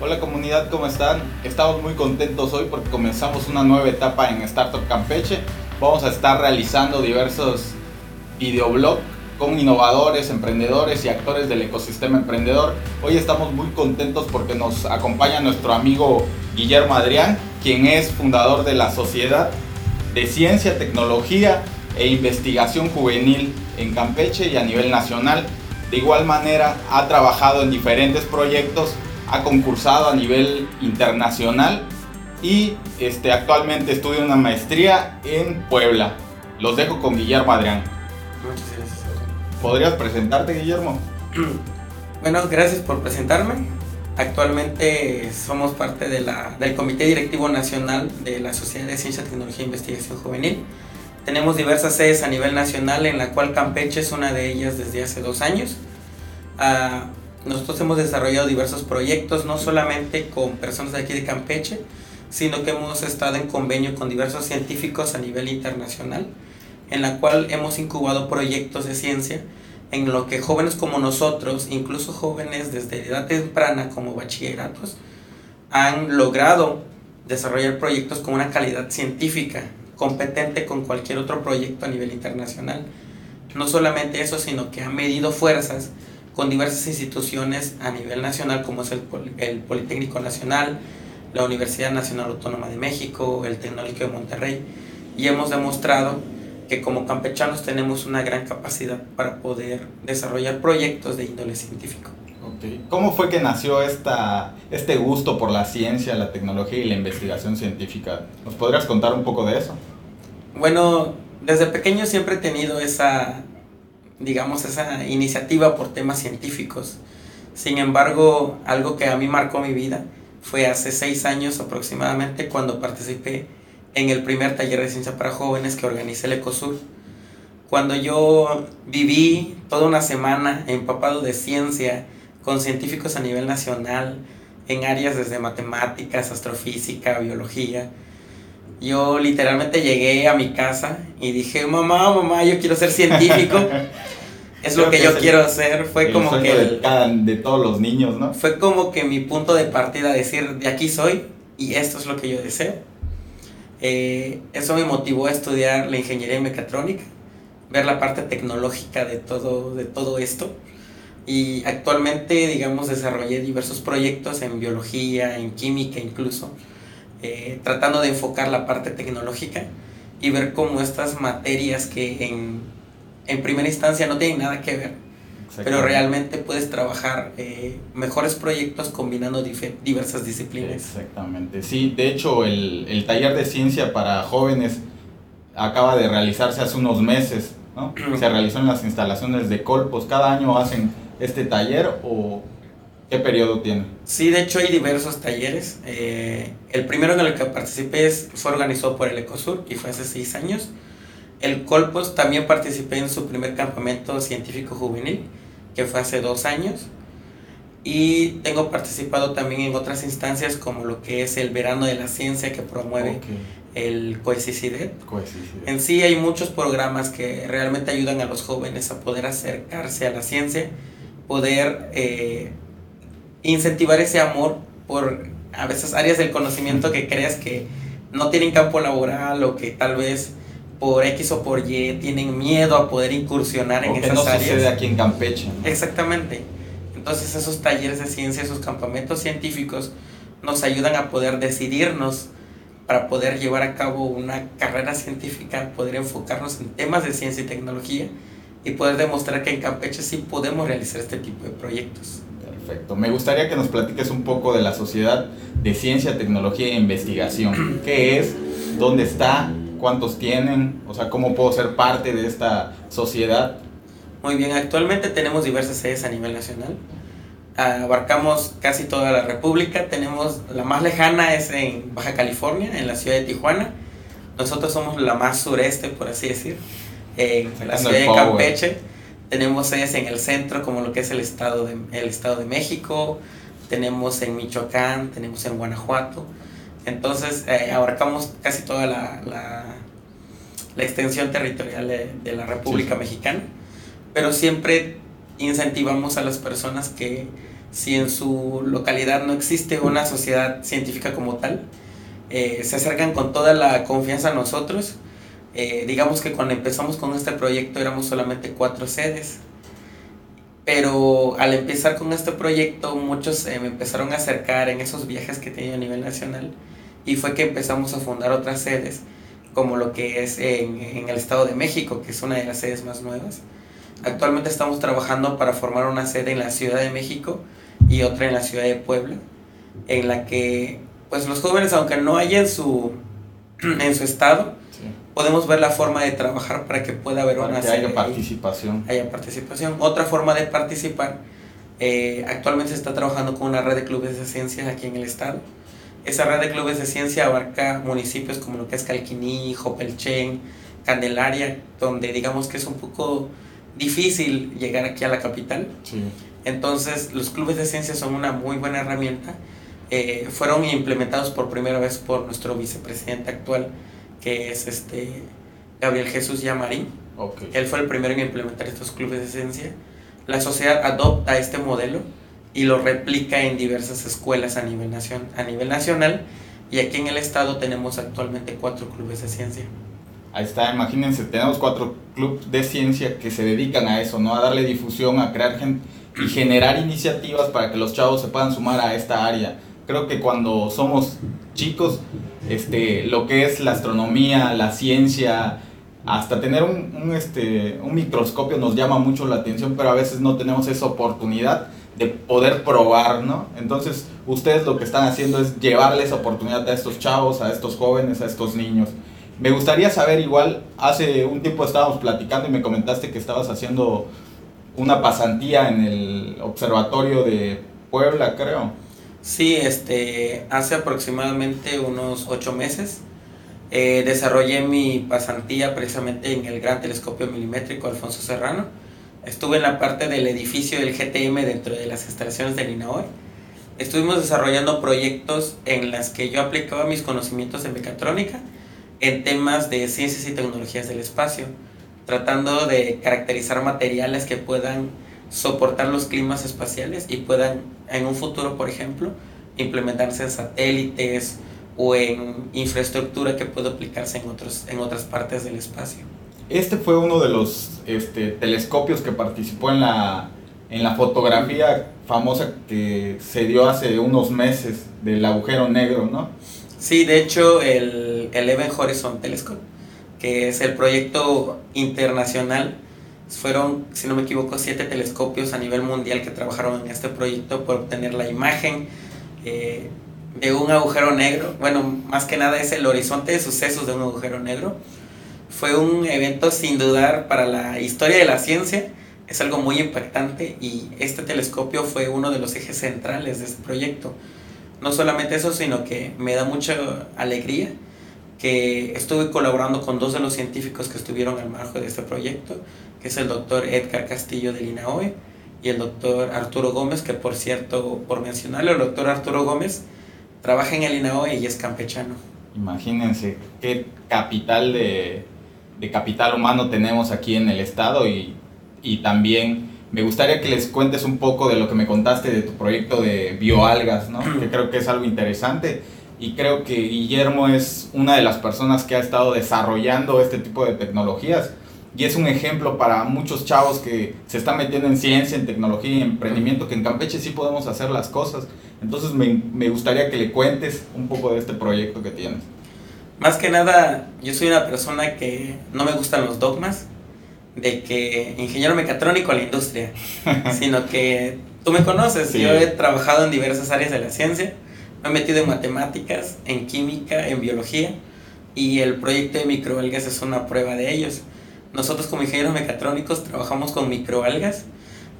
Hola comunidad, ¿cómo están? Estamos muy contentos hoy porque comenzamos una nueva etapa en Startup Campeche. Vamos a estar realizando diversos videoblogs con innovadores, emprendedores y actores del ecosistema emprendedor. Hoy estamos muy contentos porque nos acompaña nuestro amigo Guillermo Adrián, quien es fundador de la Sociedad de Ciencia, Tecnología e Investigación Juvenil en Campeche y a nivel nacional. De igual manera ha trabajado en diferentes proyectos ha concursado a nivel internacional y este, actualmente estudia una maestría en Puebla. Los dejo con Guillermo Adrián. Muchas gracias. ¿Podrías presentarte, Guillermo? Bueno, gracias por presentarme. Actualmente somos parte de la, del Comité Directivo Nacional de la Sociedad de Ciencia, Tecnología e Investigación Juvenil. Tenemos diversas sedes a nivel nacional, en la cual Campeche es una de ellas desde hace dos años. Uh, nosotros hemos desarrollado diversos proyectos, no solamente con personas de aquí de Campeche, sino que hemos estado en convenio con diversos científicos a nivel internacional, en la cual hemos incubado proyectos de ciencia en lo que jóvenes como nosotros, incluso jóvenes desde edad temprana como bachilleratos, han logrado desarrollar proyectos con una calidad científica competente con cualquier otro proyecto a nivel internacional. No solamente eso, sino que han medido fuerzas con diversas instituciones a nivel nacional, como es el, el Politécnico Nacional, la Universidad Nacional Autónoma de México, el Tecnológico de Monterrey, y hemos demostrado que como campechanos tenemos una gran capacidad para poder desarrollar proyectos de índole científico. Okay. ¿Cómo fue que nació esta, este gusto por la ciencia, la tecnología y la investigación científica? ¿Nos podrías contar un poco de eso? Bueno, desde pequeño siempre he tenido esa, digamos, esa iniciativa por temas científicos. Sin embargo, algo que a mí marcó mi vida fue hace seis años aproximadamente cuando participé en el primer taller de ciencia para jóvenes que organizé el Ecosur. Cuando yo viví toda una semana empapado de ciencia con científicos a nivel nacional, en áreas desde matemáticas, astrofísica, biología, yo literalmente llegué a mi casa y dije, mamá, mamá, yo quiero ser científico. es lo que, yo quiero hacer. Fue como que... De, de todos los niños, ¿no? Fue como que mi punto de partida, decir, de aquí soy y esto es lo que yo deseo. Eh, eso me motivó a estudiar la ingeniería mecatrónica, ver la parte tecnológica de todo, de todo esto. Y actualmente, digamos, desarrollé diversos proyectos en biología, en química incluso eh, tratando de enfocar la parte tecnológica y ver cómo estas materias que en, en primera instancia no tienen nada que ver, pero realmente puedes trabajar eh, mejores proyectos combinando diversas disciplinas. Exactamente, sí, de hecho el, el, taller de ciencia para jóvenes acaba de realizarse hace unos meses, ¿no? Se realizó en las instalaciones de Colpos, cada año hacen este taller o ¿Qué periodo tiene? Sí, de hecho hay diversos talleres. Eh, el primero en el que participé fue organizado por el Ecosur y fue hace seis años. El Colpos también participé en su primer campamento científico juvenil, que fue hace dos años. Y tengo participado también en otras instancias como lo que es el Verano de la Ciencia que promueve el COECICIDET. En sí hay muchos programas que realmente ayudan a los jóvenes a poder acercarse a la ciencia, poder eh, incentivar ese amor por a veces áreas del conocimiento que creas que no tienen campo laboral o que tal vez por X o por Y tienen miedo a poder incursionar en esas no áreas. sucede aquí en Campeche. Exactamente. Entonces esos talleres de ciencia, esos campamentos científicos nos ayudan a poder decidirnos para poder llevar a cabo una carrera científica, poder enfocarnos en temas de ciencia y tecnología y poder demostrar que en Campeche sí podemos realizar este tipo de proyectos. Perfecto. Me gustaría que nos platiques un poco de la Sociedad de Ciencia, Tecnología e Investigación. ¿Qué es? ¿Dónde está? ¿Cuántos tienen? O sea, ¿cómo puedo ser parte de esta sociedad? Muy bien, actualmente tenemos diversas sedes a nivel nacional. Abarcamos casi toda la República. Tenemos la más lejana es en Baja California, en la ciudad de Tijuana. Nosotros somos la más sureste, por así decir, en la ciudad de Campeche tenemos sedes en el centro, como lo que es el Estado de, el estado de México, tenemos en Michoacán, tenemos en Guanajuato. Entonces, eh, abarcamos casi toda la, la extensión territorial de, la República Mexicana, pero siempre incentivamos a las personas que si en su localidad no existe una sociedad científica como tal, eh, se acercan con toda la confianza a nosotros. Eh, digamos que cuando empezamos con este proyecto éramos solamente cuatro sedes, pero al empezar con este proyecto muchos me empezaron a acercar en esos viajes que tenía a nivel nacional y fue que empezamos a fundar otras sedes como lo que es en, en, el Estado de México, que es una de las sedes más nuevas. Actualmente estamos trabajando para formar una sede en la Ciudad de México y otra en la Ciudad de Puebla, en la que pues los jóvenes, aunque no haya en su, en su estado, podemos ver la forma de trabajar para que pueda haber una... Que haya participación. Haya participación. Otra forma de participar, eh, actualmente se está trabajando con una red de clubes de ciencias aquí en el estado esa red de clubes de ciencia abarca municipios como lo que es Calquiní, Jopelchen, Candelaria, donde digamos que es un poco difícil llegar aquí a la capital. Entonces, los clubes de ciencia son una muy buena herramienta. Eh, fueron implementados por primera vez por nuestro vicepresidente actual, que es este Gabriel Jesús Yamarín. Él fue el primero en implementar estos clubes de ciencia. La sociedad adopta este modelo y lo replica en diversas escuelas a nivel, nacion a nivel nacional y aquí en el estado tenemos actualmente cuatro clubes de ciencia. Ahí está, imagínense, tenemos cuatro clubes de ciencia que se dedican a eso, ¿no? A darle difusión, a crear gente y generar iniciativas para que los chavos se puedan sumar a esta área. Creo que cuando somos chicos, este, lo que es la astronomía, la ciencia, hasta tener un, un, este, un microscopio nos llama mucho la atención, pero a veces no tenemos esa oportunidad de poder probar, ¿no? Entonces, ustedes lo que están haciendo es llevarles oportunidad a estos chavos, a estos jóvenes, a estos niños. Me gustaría saber igual, hace un tiempo estábamos platicando y me comentaste que estabas haciendo una pasantía en el observatorio de Puebla, creo. Sí, este, hace aproximadamente unos ocho meses eh, desarrollé mi pasantía precisamente en el Gran Telescopio Milimétrico Alfonso Serrano Estuve en la parte del edificio del GTM dentro de las instalaciones del INAOE. Estuvimos desarrollando proyectos en las que yo aplicaba mis conocimientos de mecatrónica en temas de ciencias y tecnologías del espacio, tratando de caracterizar materiales que puedan soportar los climas espaciales y puedan en un futuro, por ejemplo, implementarse en satélites o en infraestructura que pueda aplicarse en, otros, en otras partes del espacio. Este fue uno de los este, telescopios que participó en la, en la fotografía famosa que se dio hace unos meses del agujero negro, ¿no? Sí, de hecho el, el Event Horizon Telescope, que es el proyecto internacional, fueron, si no me equivoco, siete telescopios a nivel mundial que trabajaron en este proyecto por obtener la imagen eh, de un agujero negro. Bueno, más que nada es el horizonte de sucesos de un agujero negro fue un evento sin dudar para la historia de la ciencia. Es algo muy impactante y este telescopio fue uno de los ejes centrales de este proyecto. No solamente eso, sino que me da mucha alegría que estuve colaborando con dos de los científicos que estuvieron al margen de este proyecto, que es el doctor Edgar Castillo del INAOE y el doctor Arturo Gómez, que por cierto, por mencionarle, el doctor Arturo Gómez trabaja en el INAOE y es campechano. Imagínense qué capital de, de capital humano tenemos aquí en el estado y, y también me gustaría que les cuentes un poco de lo que me contaste de tu proyecto de bioalgas, ¿no? que creo que es algo interesante y creo que Guillermo es una de las personas que ha estado desarrollando este tipo de tecnologías y es un ejemplo para muchos chavos que se están metiendo en ciencia, en tecnología y emprendimiento, que en Campeche sí podemos hacer las cosas. Entonces me, me gustaría que le cuentes un poco de este proyecto que tienes. Más que nada, yo soy una persona que no me gustan los dogmas de que ingeniero mecatrónico a la industria, sino que tú me conoces, yo he trabajado en diversas áreas de la ciencia, me he metido en matemáticas, en química, en biología, y el proyecto de microalgas es una prueba de ellos. Nosotros como ingenieros mecatrónicos trabajamos con microalgas,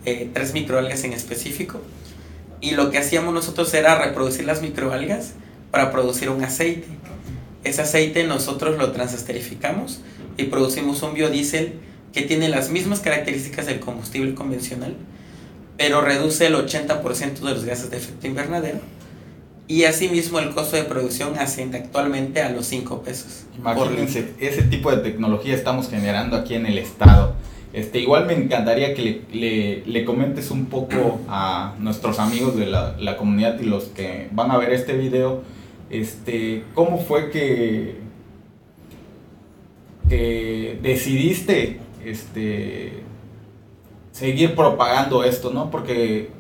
eh, tres microalgas en específico, y lo que hacíamos nosotros era reproducir las microalgas para producir un aceite. Ese aceite nosotros lo transesterificamos y producimos un biodiesel que tiene las mismas características del combustible convencional, pero reduce el 80% de los gases de efecto invernadero y asimismo el costo de producción asciende actualmente a los 5 pesos. Imagínense, ese tipo de tecnología estamos generando aquí en el estado. Este, igual me encantaría que le, le, comentes un poco a nuestros amigos de la, la, comunidad y los que van a ver este video, este, cómo fue que, decidiste este, seguir propagando esto, ¿no? Porque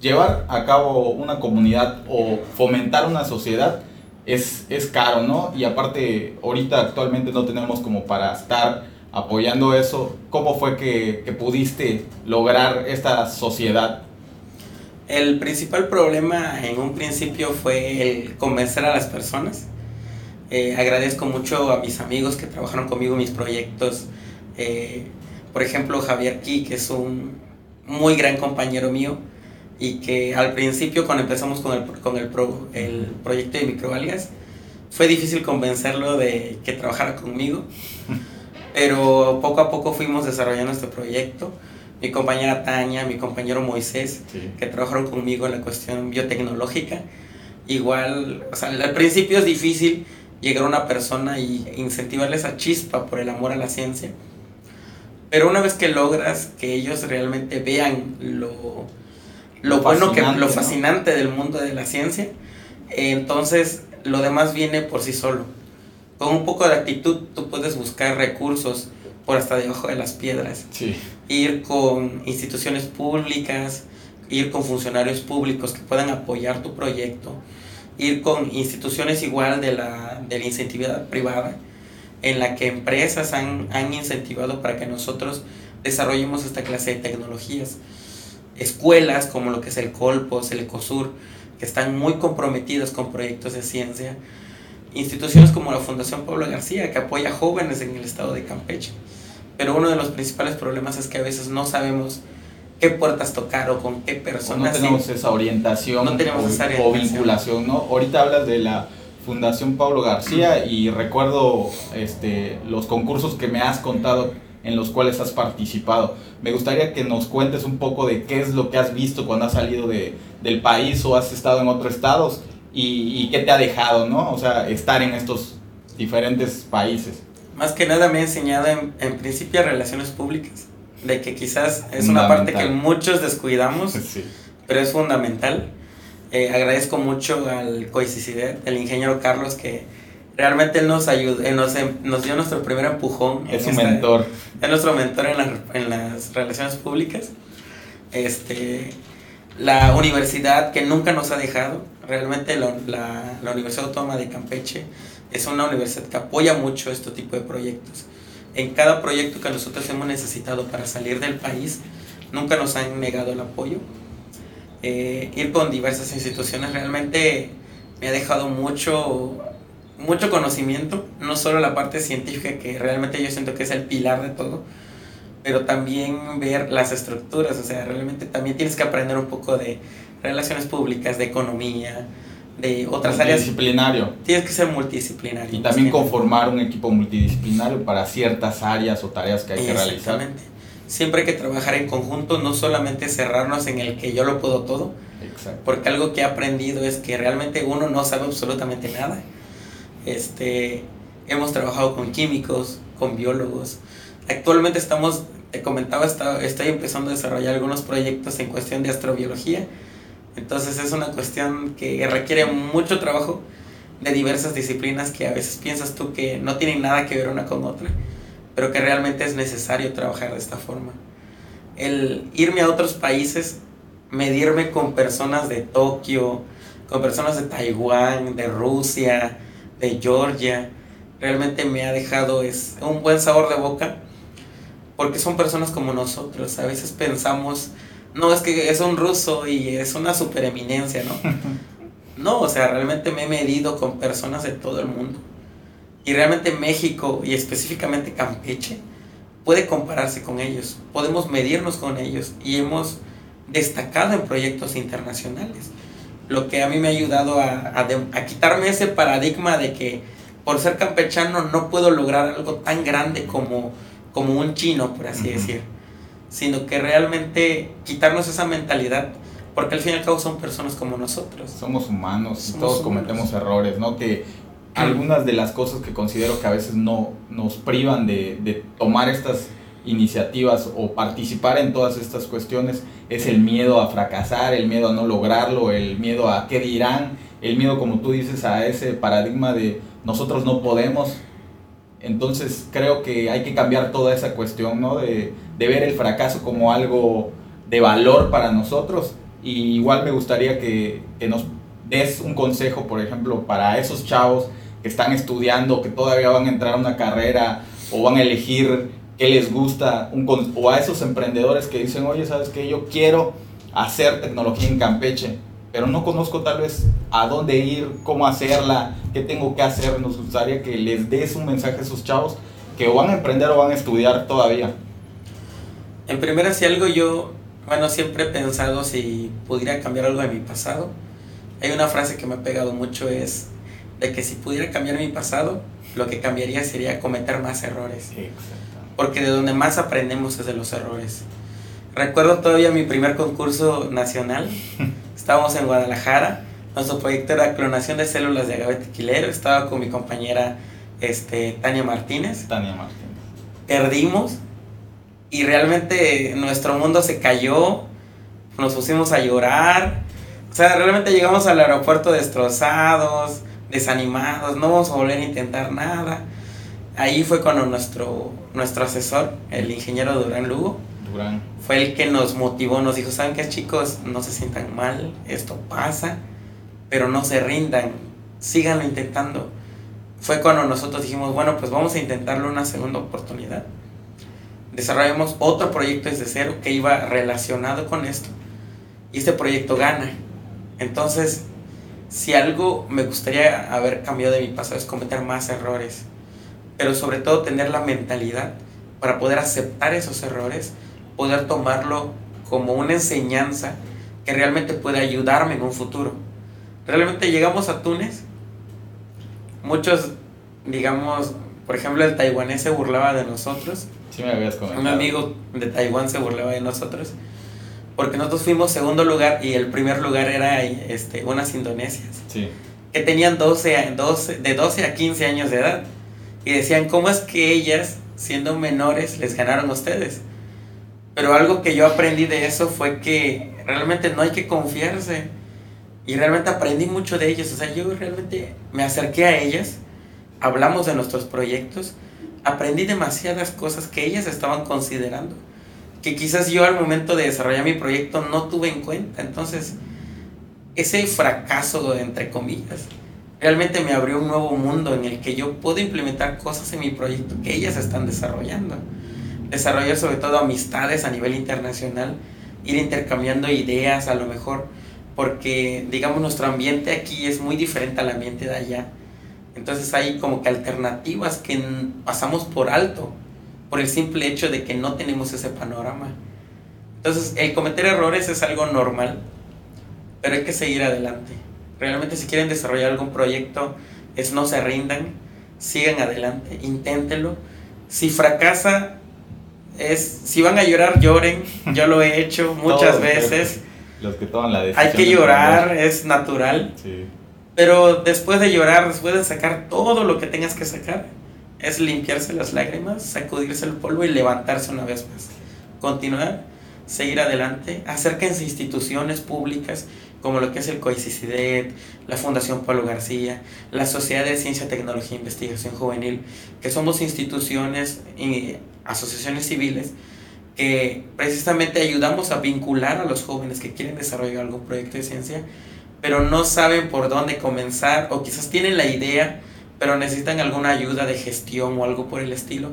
llevar a cabo una comunidad o fomentar una sociedad es, es caro, ¿no? Y aparte, ahorita actualmente no tenemos como para estar apoyando eso. ¿Cómo fue que pudiste lograr esta sociedad? El principal problema en un principio fue el convencer a las personas. Eh, agradezco mucho a mis amigos que trabajaron conmigo en mis proyectos. Eh, por ejemplo, Javier Ki, que es un muy gran compañero mío y que al principio cuando empezamos con el, con el, pro, el proyecto de microalgas, fue difícil convencerlo de que trabajara conmigo, pero poco a poco fuimos desarrollando este proyecto. Mi compañera Tania, mi compañero Moisés, que trabajaron conmigo en la cuestión biotecnológica, igual, o sea, al principio es difícil llegar a una persona y incentivarle esa chispa por el amor a la ciencia, pero una vez que logras que ellos realmente vean lo, lo, bueno que lo fascinante del mundo de la ciencia, entonces lo demás viene por sí solo. Con un poco de actitud tú puedes buscar recursos por hasta debajo de las piedras. Ir con instituciones públicas, ir con funcionarios públicos que puedan apoyar tu proyecto, ir con instituciones igual de la, de la incentividad privada, en la que empresas han, han incentivado para que nosotros desarrollemos esta clase de tecnologías escuelas como lo que es el Colpos, el Ecosur, que están muy comprometidas con proyectos de ciencia, instituciones como la Fundación Pablo García, que apoya jóvenes en el estado de Campeche. Pero uno de los principales problemas es que a veces no sabemos qué puertas tocar o con qué personas. no tenemos esa orientación no tenemos o, esa o, vinculación, ¿no? Ahorita hablas de la Fundación Pablo García y recuerdo este, los concursos que me has contado en los cuales has participado. Me gustaría que nos cuentes un poco de qué es lo que has visto cuando has salido de, del país o has estado en otros estados y, qué te ha dejado, ¿no? O sea, estar en estos diferentes países. Más que nada me ha enseñado en, en principio relaciones públicas, de que quizás es una parte que muchos descuidamos, pero es fundamental. Eh, agradezco mucho al COICICIDET, el ingeniero Carlos, que realmente él nos ayudó, nos, em, nos, dio nuestro primer empujón. Es un mentor. Es nuestro mentor en, en las relaciones públicas. Este, la universidad que nunca nos ha dejado, realmente la, la, la, Universidad Autónoma de Campeche es una universidad que apoya mucho este tipo de proyectos. En cada proyecto que nosotros hemos necesitado para salir del país, nunca nos han negado el apoyo. Eh, ir con diversas instituciones realmente me ha dejado mucho mucho conocimiento, no solo la parte científica, que realmente yo siento que es el pilar de todo, pero también ver las estructuras, o sea, realmente también tienes que aprender un poco de relaciones públicas, de economía, de otras áreas. Multidisciplinario. Tienes que ser multidisciplinario. Y también conformar un equipo multidisciplinario para ciertas áreas o tareas que hay que realizar. Siempre hay que trabajar en conjunto, no solamente cerrarnos en el que yo lo puedo todo. Exacto. Porque algo que he aprendido es que realmente uno no sabe absolutamente nada este, hemos trabajado con químicos, con biólogos. Actualmente estamos, te comentaba, estoy empezando a desarrollar algunos proyectos en cuestión de astrobiología. Entonces es una cuestión que requiere mucho trabajo de diversas disciplinas que a veces piensas tú que no tienen nada que ver una con otra, pero que realmente es necesario trabajar de esta forma. El irme a otros países, medirme con personas de Tokio, con personas de Taiwán, de Rusia, de Georgia, realmente me ha dejado es un buen sabor de boca, porque son personas como nosotros. A veces pensamos, no, es que es un ruso y es una supereminencia, ¿no? no, o sea, realmente me he medido con personas de todo el mundo. Y realmente México y específicamente Campeche puede compararse con ellos. Podemos medirnos con ellos y hemos destacado en proyectos internacionales lo que a mí me ha ayudado a, quitarme ese paradigma de que por ser campechano no puedo lograr algo tan grande como, como un chino, por así decir, sino que realmente quitarnos esa mentalidad Porque al fin y al cabo son personas como nosotros. Somos humanos y todos cometemos errores, ¿no? Que algunas de las cosas que considero que a veces no nos privan de, de tomar estas iniciativas o participar en todas estas cuestiones es el miedo a fracasar, el miedo a no lograrlo, el miedo a qué dirán, el miedo, como tú dices, a ese paradigma de nosotros no podemos. Entonces creo que hay que cambiar toda esa cuestión, ¿no? De, de ver el fracaso como algo de valor para nosotros. Y igual me gustaría que, que nos des un consejo, por ejemplo, para esos chavos que están estudiando, que todavía van a entrar a una carrera o van a elegir qué les gusta, o a esos emprendedores que dicen, oye, ¿sabes qué? Yo quiero hacer tecnología en Campeche, pero no conozco tal vez a dónde ir, cómo hacerla, qué tengo que hacer. Nos gustaría que les des un mensaje a esos chavos que o van a emprender o van a estudiar todavía. En primera, si algo yo, bueno, siempre he pensado si pudiera cambiar algo de mi pasado. Hay una frase que me ha pegado mucho, es de que si pudiera cambiar mi pasado, lo que cambiaría sería cometer más errores. Porque de donde más aprendemos es de los errores. Recuerdo todavía mi primer concurso nacional. Estábamos en Guadalajara. Nuestro proyecto era clonación de células de agave tequilero. Estaba con mi compañera este, Tania Martínez. Tania Martínez. Perdimos y realmente nuestro mundo se cayó. Nos pusimos a llorar. O sea, realmente llegamos al aeropuerto destrozados desanimados, no vamos a volver a intentar nada. Ahí fue cuando nuestro, nuestro asesor, el ingeniero Durán Lugo, Durán. fue el que nos motivó, nos dijo, ¿saben qué chicos? No se sientan mal, esto pasa, pero no se rindan, síganlo intentando. Fue cuando nosotros dijimos, bueno, pues vamos a intentarlo una segunda oportunidad. Desarrollamos otro proyecto desde cero que iba relacionado con esto. Y este proyecto gana. Entonces, si algo me gustaría haber cambiado de mi pasado es cometer más errores, pero sobre todo tener la mentalidad para poder aceptar esos errores, poder tomarlo como una enseñanza que realmente puede ayudarme en un futuro. Realmente llegamos a Túnez, muchos, digamos, por ejemplo, el taiwanés se burlaba de nosotros. Sí me habías comentado. Un amigo de Taiwán se burlaba de nosotros porque nosotros fuimos segundo lugar y el primer lugar era este, unas indonesias. Que tenían 12, 12, de 12 a 15 años de edad. Y decían, ¿cómo es que ellas, siendo menores, les ganaron a ustedes? Pero algo que yo aprendí de eso fue que realmente no hay que confiarse. Y realmente aprendí mucho de ellas. O sea, yo realmente me acerqué a ellas, hablamos de nuestros proyectos, aprendí demasiadas cosas que ellas estaban considerando que quizás yo al momento de desarrollar mi proyecto no tuve en cuenta. Entonces, ese fracaso, entre comillas, realmente me abrió un nuevo mundo en el que yo puedo implementar cosas en mi proyecto que ellas están desarrollando. Desarrollar sobre todo amistades a nivel internacional, ir intercambiando ideas a lo mejor, porque digamos nuestro ambiente aquí es muy diferente al ambiente de allá. Entonces hay como que alternativas que pasamos por alto por el simple hecho de que no tenemos ese panorama. Entonces, el cometer errores es algo normal, pero hay que seguir adelante. Realmente si quieren desarrollar algún proyecto, es no se rindan, sigan adelante, inténtenlo. Si fracasa, es si van a llorar, lloren. Yo lo he hecho muchas veces. Los que toman la decisión. Hay que llorar, es natural. Sí. Pero después de llorar, después de sacar todo lo que tengas que sacar, es limpiarse las lágrimas, sacudirse el polvo y levantarse una vez más. Continuar, seguir adelante, acérquense a instituciones públicas como lo que es el COICICIDET, la Fundación Pablo García, la Sociedad de Ciencia, Tecnología e Investigación Juvenil, que somos instituciones asociaciones civiles que precisamente ayudamos a vincular a los jóvenes que quieren desarrollar algún proyecto de ciencia, pero no saben por dónde comenzar o quizás tienen la idea, pero necesitan alguna ayuda de gestión o algo por el estilo,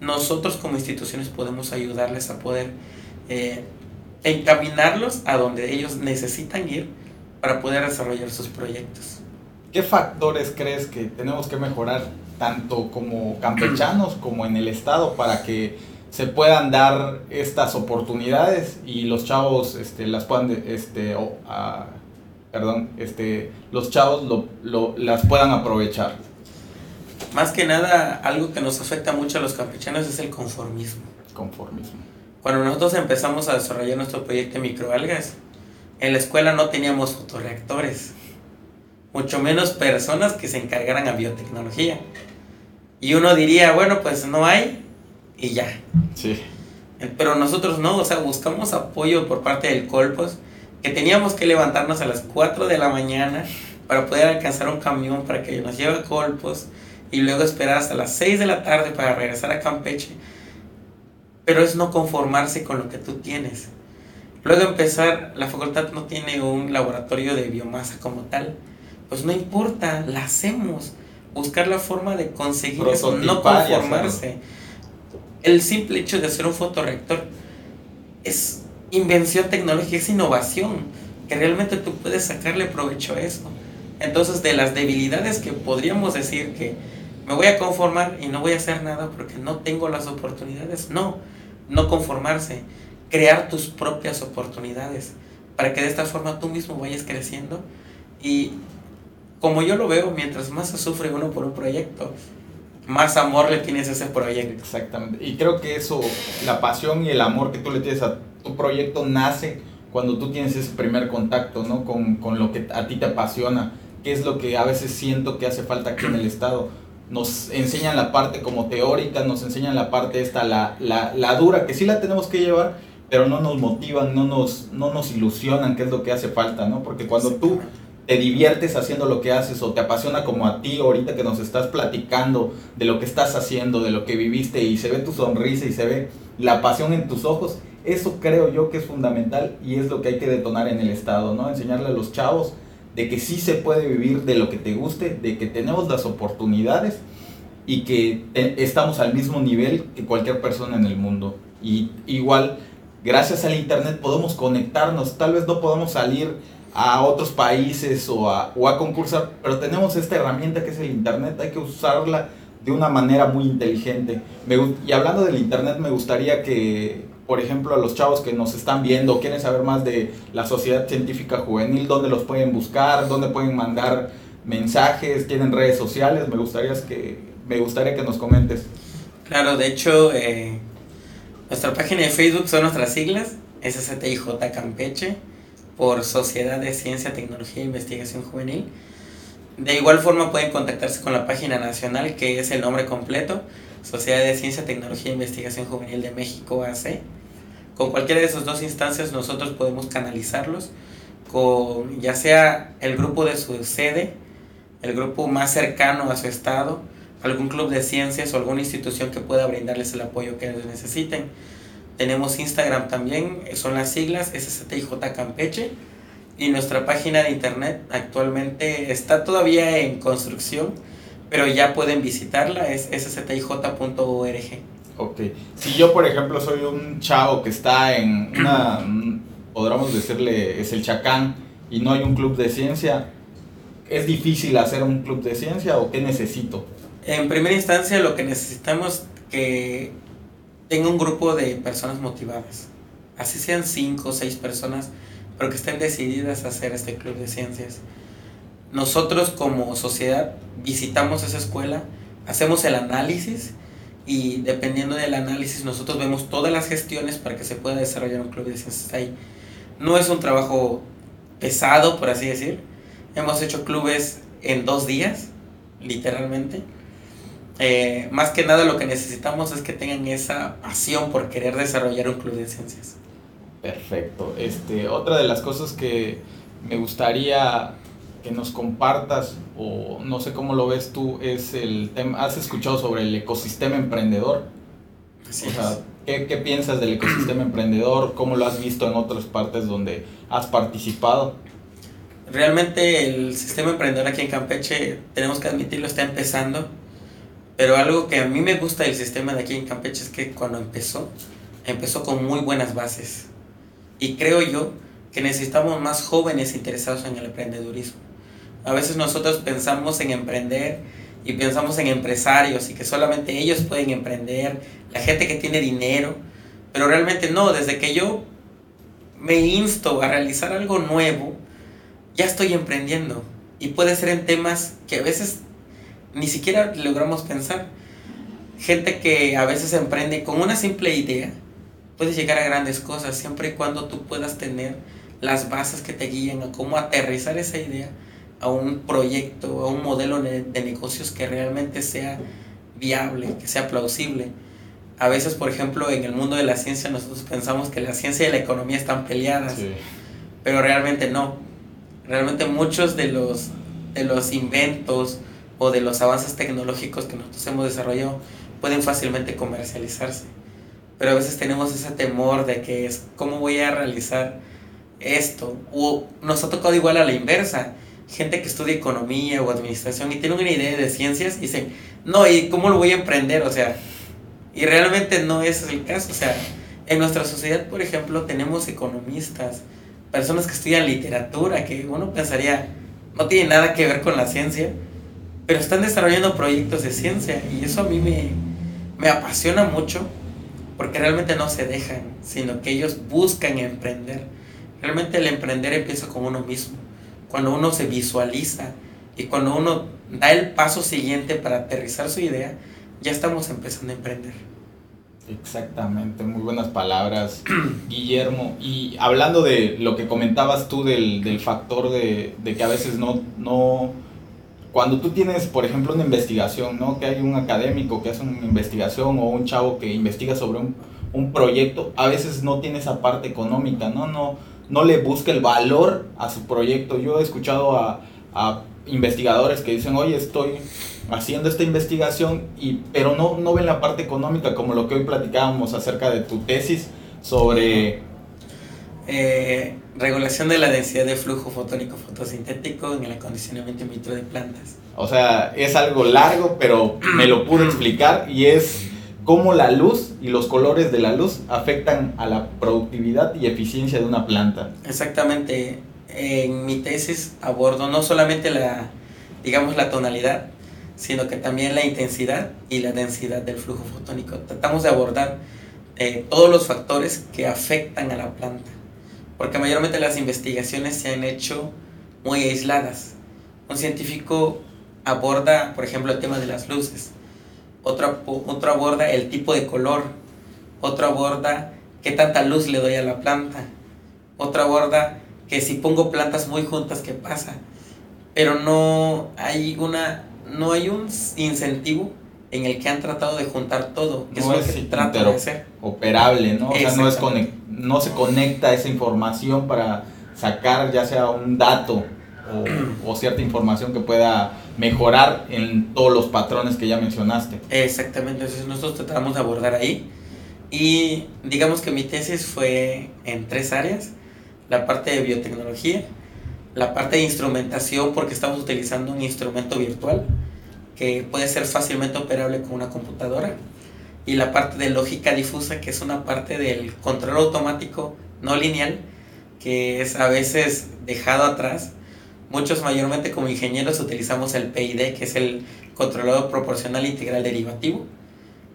nosotros como instituciones podemos ayudarles a poder eh, encaminarlos a donde ellos necesitan ir para poder desarrollar sus proyectos. ¿Qué factores crees que tenemos que mejorar tanto como campechanos como en el Estado para que se puedan dar estas oportunidades y los chavos este, las puedan, este, perdón, este, los chavos lo, las puedan aprovechar? más que nada, algo que nos afecta mucho a los campechanos es el conformismo. Conformismo. Cuando nosotros empezamos a desarrollar nuestro proyecto de microalgas, En la escuela no teníamos fotoreactores, mucho menos personas que se encargaran a biotecnología. Y uno diría, bueno, pues no hay y ya. Sí. Pero nosotros no, o sea, buscamos apoyo por parte del Colpos, que teníamos que levantarnos a las 4 de la mañana para poder alcanzar un camión para que nos lleve a Colpos y luego esperar hasta las 6 de la tarde para regresar a Campeche. Pero es no conformarse con lo que tú tienes. Luego empezar, la facultad no tiene un laboratorio de biomasa como tal. Pues no importa, la hacemos. Buscar la forma de conseguir eso, no conformarse. El simple hecho de hacer un fotoreactor es invención tecnológica, es innovación, que realmente tú puedes sacarle provecho a eso. Entonces, de las debilidades que podríamos decir que me voy a conformar y no voy a hacer nada porque no tengo las oportunidades, no, no conformarse, crear tus propias oportunidades para que de esta forma tú mismo vayas creciendo y como yo lo veo, mientras más se sufre uno por un proyecto, más amor le tienes a ese proyecto. Exactamente. Y creo que eso, la pasión y el amor que tú le tienes a tu proyecto nace cuando tú tienes ese primer contacto, ¿no? Con, con lo que a ti te apasiona, que es lo que a veces siento que hace falta aquí en el Estado. Nos enseñan la parte como teórica, nos enseñan la parte esta, la, la, la dura, que sí la tenemos que llevar, pero no nos motivan, no nos, no nos ilusionan, que es lo que hace falta, ¿no? Porque cuando tú te diviertes haciendo lo que haces o te apasiona como a ti ahorita que nos estás platicando de lo que estás haciendo, de lo que viviste y se ve tu sonrisa y se ve la pasión en tus ojos, eso creo yo que es fundamental y es lo que hay que detonar en el Estado, ¿no? Enseñarle a los chavos de que sí se puede vivir de lo que te guste, de que tenemos las oportunidades y que eh, estamos al mismo nivel que cualquier persona en el mundo. Y igual, gracias al Internet podemos conectarnos, tal vez no podemos salir a otros países o a, o a concursar, pero tenemos esta herramienta que es el Internet, hay que usarla de una manera muy inteligente. y hablando del Internet, me gustaría que, por ejemplo, a los chavos que nos están viendo, quieren saber más de la Sociedad Científica Juvenil, dónde los pueden buscar, dónde pueden mandar mensajes, tienen redes sociales, me gustaría que, me gustaría que nos comentes. Claro, de hecho, eh, nuestra página de Facebook son nuestras siglas, SSTIJ Campeche por Sociedad de Ciencia, Tecnología e Investigación Juvenil. De igual forma pueden contactarse con la página nacional que es el nombre completo, Sociedad de Ciencia, Tecnología e Investigación Juvenil de México AC. Con cualquiera de esas dos instancias nosotros podemos canalizarlos con ya sea el grupo de su sede, el grupo más cercano a su estado, algún club de ciencias o alguna institución que pueda brindarles el apoyo que necesiten tenemos Instagram también, son las siglas SSTIJ Campeche. Y nuestra página de internet actualmente está todavía en construcción, pero ya pueden visitarla, es sstij.org. Ok. Si yo, por ejemplo, soy un chavo que está en una, podríamos decirle, es el Chacán, y no hay un club de ciencia, ¿es difícil hacer un club de ciencia o qué necesito? En primera instancia, lo que necesitamos que tenga un grupo de personas motivadas, así sean cinco o seis personas, pero que estén decididas a hacer este club de ciencias. Nosotros como sociedad visitamos esa escuela, hacemos el análisis y dependiendo del análisis nosotros vemos todas las gestiones para que se pueda desarrollar un club de ciencias ahí. No es un trabajo pesado, por así decir. Hemos hecho clubes en dos días, literalmente eh, más que nada lo que necesitamos es que tengan esa pasión por querer desarrollar un club de ciencias. Perfecto. Este, otra de las cosas que me gustaría que nos compartas, o no sé cómo lo ves tú, es el tema, ¿has escuchado sobre el ecosistema emprendedor? o sea, ¿qué, ¿qué, piensas del ecosistema emprendedor? ¿Cómo lo has visto en otras partes donde has participado? Realmente el sistema emprendedor aquí en Campeche, tenemos que admitirlo, está empezando pero algo que a mí me gusta del sistema de aquí en Campeche es que cuando empezó, empezó con muy buenas bases. Y creo yo que necesitamos más jóvenes interesados en el emprendedurismo. A veces nosotros pensamos en emprender y pensamos en empresarios y que solamente ellos pueden emprender, la gente que tiene dinero, pero realmente no, desde que yo me insto a realizar algo nuevo, ya estoy emprendiendo. Y puede ser en temas que a veces ni siquiera logramos pensar. Gente que a veces emprende con una simple idea, puedes llegar a grandes cosas siempre y cuando tú puedas tener las bases que te guían a cómo aterrizar esa idea a un proyecto, a un modelo de, negocios que realmente sea viable, que sea plausible. A veces, por ejemplo, en el mundo de la ciencia nosotros pensamos que la ciencia y la economía están peleadas, pero realmente no. Realmente muchos de los, de los inventos o de los avances tecnológicos que nosotros hemos desarrollado pueden fácilmente comercializarse. Pero a veces tenemos ese temor de que es, ¿cómo voy a realizar esto? O nos ha tocado igual a la inversa gente que estudia economía o administración y tiene una idea de ciencias y dicen, no, ¿y cómo lo voy a emprender? O sea, y realmente no es el caso. O sea, en nuestra sociedad, por ejemplo, tenemos economistas, personas que estudian literatura, que uno pensaría, no tiene nada que ver con la ciencia, pero están desarrollando proyectos de ciencia y eso a mí me, me apasiona mucho porque realmente no se dejan, sino que ellos buscan emprender. Realmente el emprender empieza con uno mismo cuando uno se visualiza y cuando uno da el paso siguiente para aterrizar su idea, ya estamos empezando a emprender. Exactamente, muy buenas palabras, Guillermo. Y hablando de lo que comentabas tú del, del factor de, de, que a veces no, no, cuando tú tienes, por ejemplo, una investigación, ¿no? Que hay un académico que hace una investigación o un chavo que investiga sobre un, un proyecto, a veces no tiene esa parte económica, ¿no? No, no le busca el valor a su proyecto. Yo he escuchado a, investigadores que dicen, oye, estoy haciendo esta investigación, y, pero no, no ven la parte económica, como lo que hoy platicábamos acerca de tu tesis sobre... Eh, regulación de la densidad de flujo fotónico fotosintético en el acondicionamiento in vitro de plantas. O sea, es algo largo, pero me lo pude explicar y es cómo la luz y los colores de la luz afectan a la productividad y eficiencia de una planta. Exactamente. En mi tesis abordo no solamente la, digamos, la tonalidad, sino que también la intensidad y la densidad del flujo fotónico. Tratamos de abordar eh, todos los factores que afectan a la planta, porque mayormente las investigaciones se han hecho muy aisladas. Un científico aborda, por ejemplo, el tema de las luces, otro, otro aborda el tipo de color, otro aborda qué tanta luz le doy a la planta, otro aborda que si pongo plantas muy juntas, ¿qué pasa? Pero no hay una, no hay un incentivo en el que han tratado de juntar todo, que no es, lo que trata de hacer. Operable, ¿no? O sea, no, es no se conecta esa información para sacar ya sea un dato o, o cierta información que pueda mejorar en todos los patrones que ya mencionaste. Exactamente, entonces nosotros tratamos de abordar ahí y digamos que mi tesis fue en tres áreas, la parte de biotecnología, la parte de instrumentación porque estamos utilizando un instrumento virtual que puede ser fácilmente operable con una computadora. Y la parte de lógica difusa que es una parte del control automático no lineal que es a veces dejado atrás. Muchos mayormente como ingenieros utilizamos el PID, que es el controlador proporcional integral derivativo,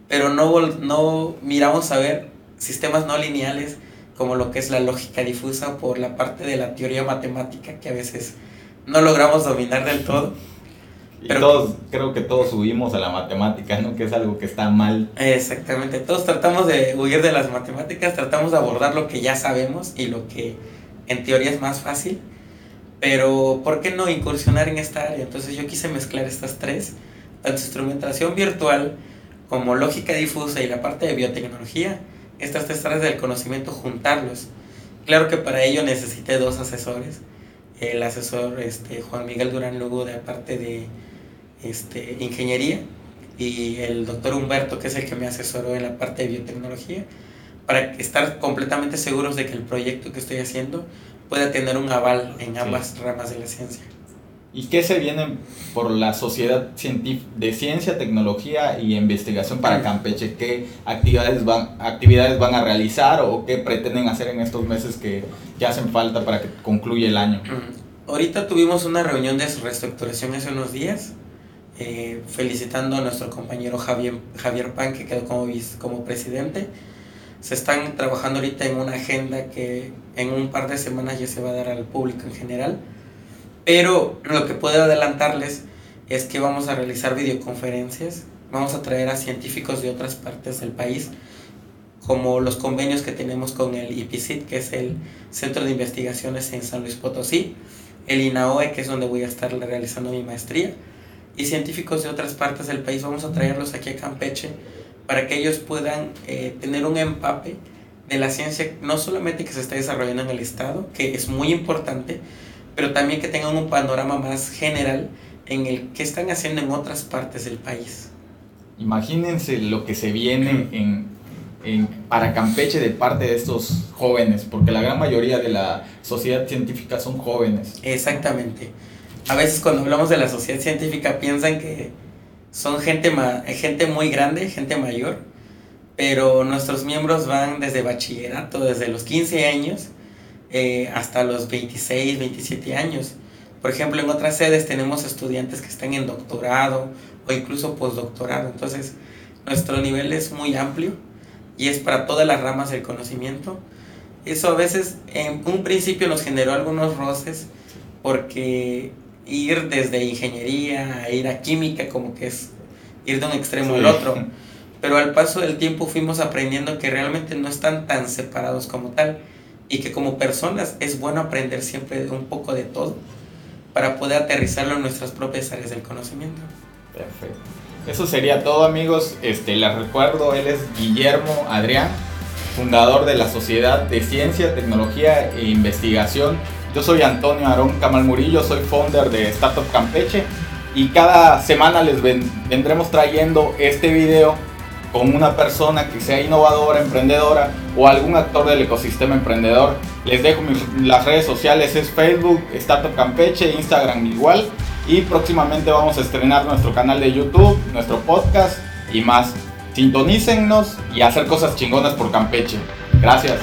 pero no, no miramos a ver sistemas no lineales como lo que es la lógica difusa por la parte de la teoría matemática que a veces no logramos dominar del todo. Y pero, todos, creo que todos subimos a la matemática, ¿no? Que es algo que está mal. Exactamente, todos tratamos de huir de las matemáticas, tratamos de abordar lo que ya sabemos y lo que en teoría es más fácil pero, ¿por qué no incursionar en esta área? Entonces yo quise mezclar estas tres, tanto instrumentación virtual como lógica difusa y la parte de biotecnología, estas tres áreas del conocimiento, juntarlos. Claro que para ello necesité dos asesores, el asesor este, Juan Miguel Durán Lugo de la parte de este, ingeniería y el doctor Humberto, que es el que me asesoró en la parte de biotecnología, para estar completamente seguros de que el proyecto que estoy haciendo pueda tener un aval en ambas ramas de la ciencia. ¿Y qué se viene por la Sociedad de Ciencia, Tecnología y Investigación para Campeche? ¿Qué actividades van, actividades van a realizar o qué pretenden hacer en estos meses que, que hacen falta para que concluya el año? Ahorita tuvimos una reunión de reestructuración hace unos días, eh, felicitando a nuestro compañero Javier, Javier Pan, que quedó como, como presidente se están trabajando ahorita en una agenda que en un par de semanas ya se va a dar al público en general. Pero lo que puedo adelantarles es que vamos a realizar videoconferencias, vamos a traer a científicos de otras partes del país como los convenios que tenemos con el IPCIT, que es el Centro de Investigaciones en San Luis Potosí, el INAOE, que es donde voy a estar realizando mi maestría, y científicos de otras partes del país. Vamos a traerlos aquí a Campeche para que ellos puedan eh, tener un empape de la ciencia, no solamente que se está desarrollando en el Estado, que es muy importante, pero también que tengan un panorama más general en el que están haciendo en otras partes del país. Imagínense lo que se viene en, en, para Campeche de parte de estos jóvenes, porque la gran mayoría de la sociedad científica son jóvenes. Exactamente. A veces cuando hablamos de la sociedad científica piensan que son gente, ma gente muy grande, gente mayor, pero nuestros miembros van desde bachillerato, desde los 15 años eh, hasta los 26, 27 años. Por ejemplo, en otras sedes tenemos estudiantes que están en doctorado o incluso postdoctorado. Entonces, nuestro nivel es muy amplio y es para todas las ramas del conocimiento. Eso a veces en un principio nos generó algunos roces porque ir desde ingeniería a ir a química como que es ir de un extremo al otro. Pero al paso del tiempo fuimos aprendiendo que realmente no están tan separados como tal y que como personas es bueno aprender siempre un poco de todo para poder aterrizarlo en nuestras propias áreas del conocimiento. Perfecto. Eso sería todo amigos. Este, les recuerdo, él es Guillermo Adrián, fundador de la Sociedad de Ciencia, Tecnología e Investigación. Yo soy Antonio Aarón Camal Murillo, soy founder de Startup Campeche y cada semana les vendremos trayendo este video con una persona que sea innovadora, emprendedora o algún actor del ecosistema emprendedor. Les dejo las redes sociales, es Facebook, Startup Campeche, Instagram igual. Y próximamente vamos a estrenar nuestro canal de YouTube, nuestro podcast y más. Sintonícennos y hacer cosas chingonas por Campeche. Gracias.